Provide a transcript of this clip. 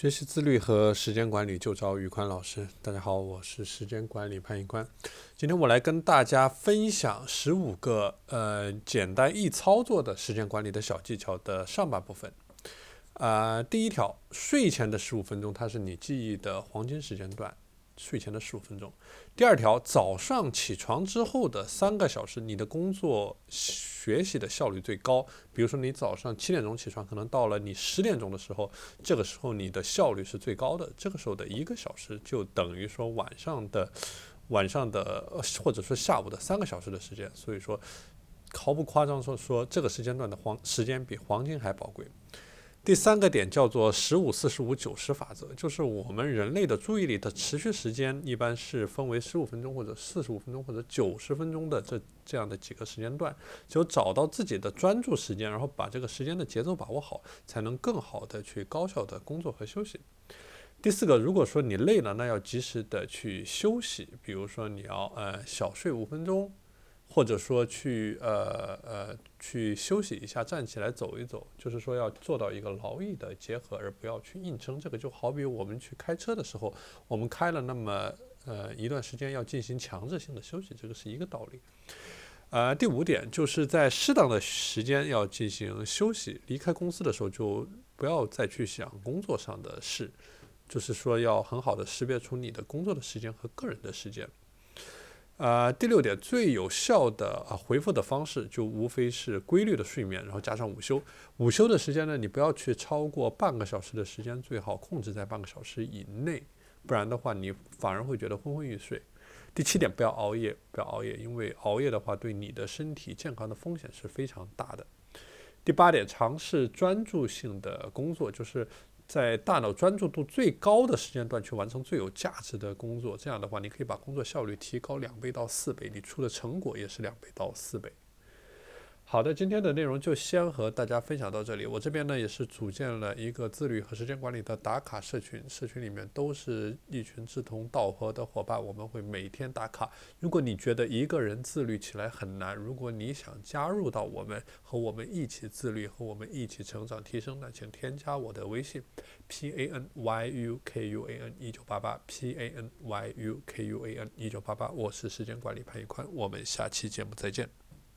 学习自律和时间管理就找宇宽老师。大家好，我是时间管理潘宇宽。今天我来跟大家分享十五个呃简单易操作的时间管理的小技巧的上半部分。啊，第一条，睡前的十五分钟，它是你记忆的黄金时间段。睡前的十五分钟。第二条，早上起床之后的三个小时，你的工作学习的效率最高。比如说，你早上七点钟起床，可能到了你十点钟的时候，这个时候你的效率是最高的。这个时候的一个小时，就等于说晚上的晚上的或者说下午的三个小时的时间。所以说，毫不夸张说说，这个时间段的黄时间比黄金还宝贵。第三个点叫做十五四十五九十法则，就是我们人类的注意力的持续时间一般是分为十五分钟或者四十五分钟或者九十分钟的这这样的几个时间段，就找到自己的专注时间，然后把这个时间的节奏把握好，才能更好的去高效的工作和休息。第四个，如果说你累了，那要及时的去休息，比如说你要呃小睡五分钟。或者说去呃呃去休息一下，站起来走一走，就是说要做到一个劳逸的结合，而不要去硬撑。这个就好比我们去开车的时候，我们开了那么呃一段时间，要进行强制性的休息，这个是一个道理。呃，第五点就是在适当的时间要进行休息，离开公司的时候就不要再去想工作上的事，就是说要很好的识别出你的工作的时间和个人的时间。呃，第六点，最有效的啊回复的方式就无非是规律的睡眠，然后加上午休。午休的时间呢，你不要去超过半个小时的时间，最好控制在半个小时以内，不然的话你反而会觉得昏昏欲睡。第七点，不要熬夜，不要熬夜，因为熬夜的话对你的身体健康的风险是非常大的。第八点，尝试专注性的工作，就是。在大脑专注度最高的时间段去完成最有价值的工作，这样的话，你可以把工作效率提高两倍到四倍，你出的成果也是两倍到四倍。好的，今天的内容就先和大家分享到这里。我这边呢也是组建了一个自律和时间管理的打卡社群，社群里面都是一群志同道合的伙伴，我们会每天打卡。如果你觉得一个人自律起来很难，如果你想加入到我们和我们一起自律，和我们一起成长提升，那请添加我的微信 p a n y u k u a n 一九八八 p a n y u k u a n 一九八八，我是时间管理潘一宽，我们下期节目再见。